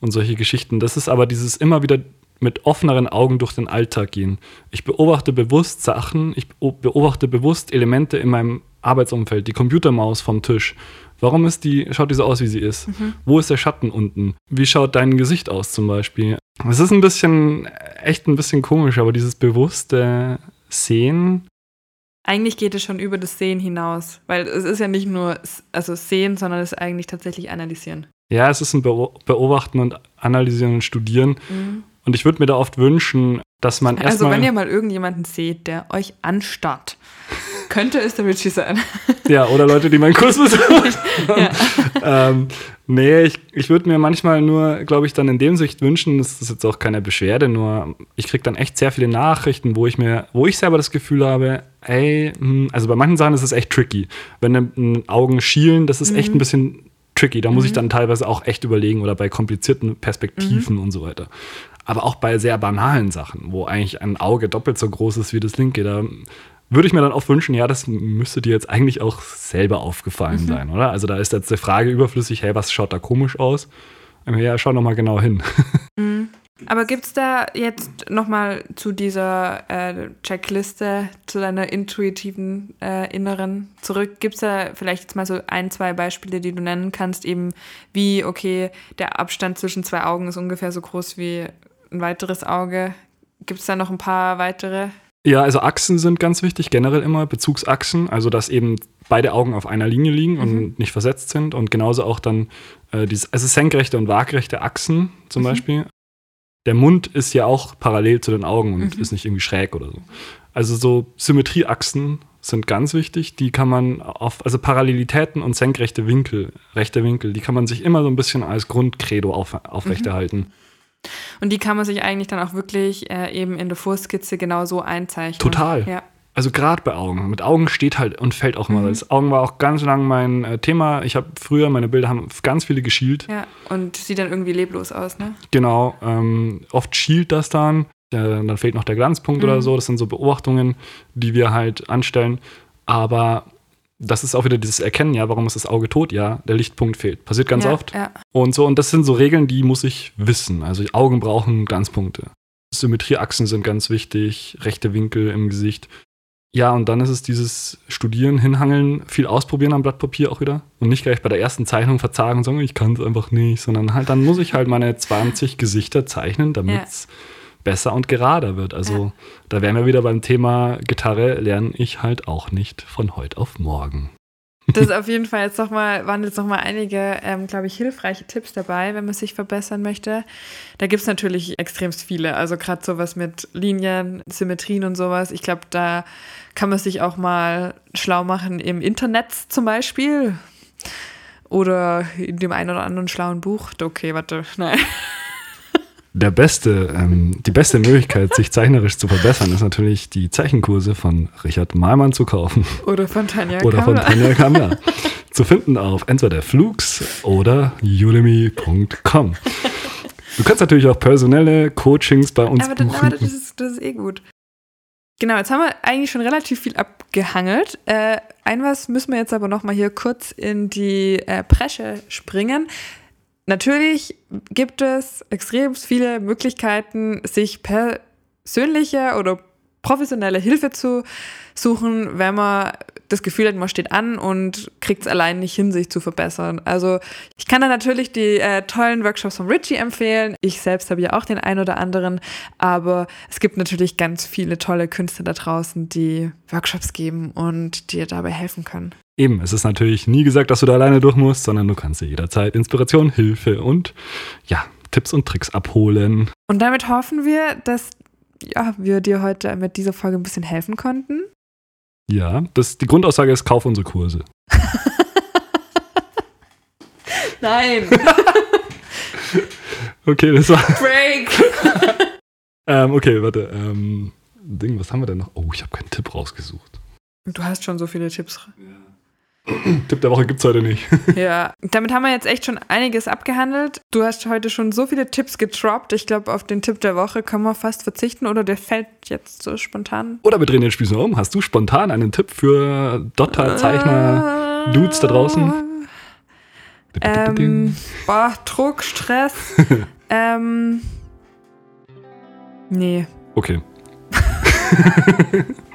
A: und solche Geschichten. Das ist aber dieses immer wieder mit offeneren Augen durch den Alltag gehen. Ich beobachte bewusst Sachen, ich beo- beobachte bewusst Elemente in meinem Arbeitsumfeld, die Computermaus vom Tisch. Warum ist die, schaut die so aus, wie sie ist? Wo ist der Schatten unten? Wie schaut dein Gesicht aus zum Beispiel? Es ist ein bisschen, echt ein bisschen komisch, aber dieses bewusste Sehen,
B: Eigentlich geht es schon über das Sehen hinaus, weil es ist ja nicht nur also Sehen, sondern es ist eigentlich tatsächlich Analysieren.
A: ja, es ist ein Beo- Beobachten und Analysieren und Studieren. Und ich würde mir da oft wünschen, dass man
B: Also
A: erstmal.
B: wenn ihr mal irgendjemanden seht, der euch anstarrt, könnte es der Richie sein.
A: Ja, oder Leute, die meinen Kurs besuchen. ähm, nee, ich, ich würde mir manchmal nur, glaube ich, dann in dem Sicht wünschen, das ist jetzt auch keine Beschwerde, nur ich kriege dann echt sehr viele Nachrichten, wo ich mir, wo ich selber das Gefühl habe, ey, hm, also bei manchen Sachen ist es echt tricky. Wenn Augen schielen, das ist echt ein bisschen tricky. Da muss ich dann teilweise auch echt überlegen oder bei komplizierten Perspektiven und so weiter. Aber auch bei sehr banalen Sachen, wo eigentlich ein Auge doppelt so groß ist wie das linke, da würde ich mir dann auch wünschen, ja, das müsste dir jetzt eigentlich auch selber aufgefallen sein, oder? Also da ist jetzt die Frage überflüssig, hey, was schaut da komisch aus? Ja, schau noch mal genau hin.
B: Aber gibt es da jetzt nochmal zu dieser äh, Checkliste, zu deiner intuitiven äh, Inneren zurück? Gibt es da vielleicht jetzt mal so ein, zwei Beispiele, die du nennen kannst, eben wie, okay, der Abstand zwischen zwei Augen ist ungefähr so groß wie ein weiteres Auge? Gibt es da noch ein paar weitere?
A: Ja, also Achsen sind ganz wichtig, generell immer Bezugsachsen, also dass eben beide Augen auf einer Linie liegen und nicht versetzt sind und genauso auch dann äh, dieses, also senkrechte und waagrechte Achsen zum Beispiel. Der Mund ist ja auch parallel zu den Augen und ist nicht irgendwie schräg oder so. Also so Symmetrieachsen sind ganz wichtig, die kann man auf, also Parallelitäten und senkrechte Winkel, rechte Winkel, die kann man sich immer so ein bisschen als Grundcredo auf, aufrechterhalten.
B: Und die kann man sich eigentlich dann auch wirklich äh, eben in der Vorskizze genau so einzeichnen.
A: Total.
B: Ja.
A: Also gerade bei Augen. Mit Augen steht halt und fällt auch
B: Mhm.
A: mal. Das Augen war auch ganz lang mein äh, Thema. Ich habe früher, meine Bilder haben ganz viele geschielt.
B: ja. Und sieht dann irgendwie leblos aus, ne?
A: Genau. Ähm, oft schielt das dann. Äh, dann fehlt noch der Glanzpunkt
B: Mhm.
A: oder so. Das sind so Beobachtungen, die wir halt anstellen. Aber das ist auch wieder dieses Erkennen, ja, warum ist das Auge tot? Ja, der Lichtpunkt fehlt. Passiert ganz
B: ja,
A: oft.
B: Ja.
A: Und so, und das sind so Regeln, die muss ich wissen. Also die Augen brauchen Glanzpunkte. Symmetrieachsen sind ganz wichtig, rechte Winkel im Gesicht. Ja, und dann ist es dieses Studieren, Hinhangeln, viel ausprobieren am Blatt Papier auch wieder. Und nicht gleich bei der ersten Zeichnung verzagen und sagen, ich kann es einfach nicht, sondern halt, dann muss ich halt meine 20 Gesichter zeichnen, damit es besser und gerader wird. Also
B: Ja.
A: da wären wir wieder beim Thema Gitarre, lerne ich halt auch nicht von heute auf morgen.
B: Das ist auf jeden Fall jetzt noch mal, waren jetzt noch mal einige, ähm, glaube ich, hilfreiche Tipps dabei, wenn man sich verbessern möchte. Da gibt es natürlich extremst viele. Also gerade sowas mit Linien, Symmetrien und sowas. Ich glaube, da kann man sich auch mal schlau machen im Internet zum Beispiel. Oder in dem einen oder anderen schlauen Buch. Okay, warte, nein.
A: Der beste, ähm, die beste Möglichkeit, sich zeichnerisch zu verbessern, ist natürlich die Zeichenkurse von Richard Malmann zu kaufen
B: Oder von Tanja
A: oder von
B: Kammer.
A: Tanja Kammer. zu finden auf entweder der Flux oder udemy.com. Du kannst natürlich auch personelle Coachings bei uns
B: Aber, dann,
A: buchen.
B: aber das, ist, das ist eh gut. Genau, jetzt haben wir eigentlich schon relativ viel abgehangelt. Äh, ein was müssen wir jetzt aber noch mal hier kurz in die äh, Bresche springen. Natürlich gibt es extrem viele Möglichkeiten, sich persönliche oder professionelle Hilfe zu suchen, wenn man das Gefühl hat, man steht an und kriegt es allein nicht hin, sich zu verbessern. Also ich kann da natürlich die äh, tollen Workshops von Richie empfehlen. Ich selbst habe ja auch den ein oder anderen, aber es gibt natürlich ganz viele tolle Künstler da draußen, die Workshops geben und dir dabei helfen können.
A: Eben, es ist natürlich nie gesagt, dass du da alleine durch musst, sondern du kannst dir jederzeit Inspiration, Hilfe und ja, Tipps und Tricks abholen.
B: Und damit hoffen wir, dass ja, wir dir heute mit dieser Folge ein bisschen helfen konnten.
A: Ja, das, die Grundaussage ist, kauf unsere Kurse.
B: Nein.
A: Okay, das war.
B: Break.
A: Ähm, okay, warte. Ähm, Ding, was haben wir denn noch? Oh, ich habe keinen Tipp rausgesucht.
B: Du hast schon so viele Tipps.
A: Tipp der Woche gibt's heute nicht.
B: Ja, damit haben wir jetzt echt schon einiges abgehandelt. Du hast heute schon so viele Tipps getroppt. Ich glaube, auf den Tipp der Woche können wir fast verzichten oder der fällt jetzt so spontan.
A: Oder wir drehen den Spieß um. Hast du spontan einen Tipp für Dotter-Zeichner, Dudes da draußen?
B: Ähm, boah, Druck, Stress. ähm, nee.
A: Okay.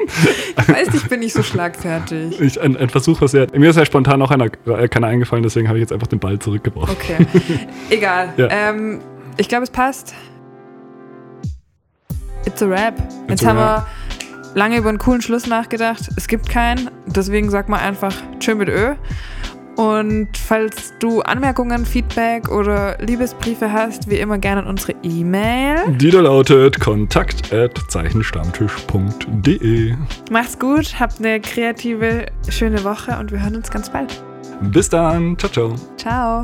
B: Ich weiß, ich bin nicht so schlagfertig.
A: Ich, ein, ein Versuch, was ja. Mir ist ja spontan auch einer, äh, keiner eingefallen, deswegen habe ich jetzt einfach den Ball zurückgebracht.
B: Okay. Egal.
A: Ja.
B: Ähm, ich glaube, es passt. It's a rap. Jetzt
A: a
B: haben
A: wrap.
B: wir lange über einen coolen Schluss nachgedacht. Es gibt keinen. Deswegen sag mal einfach Tschö mit Ö. Und falls du Anmerkungen, Feedback oder Liebesbriefe hast, wie immer gerne an unsere E-Mail.
A: Die da lautet kontakt at zeichenstammtisch.de.
B: Macht's gut, habt eine kreative, schöne Woche und wir hören uns ganz bald.
A: Bis dann. Ciao, ciao.
B: Ciao.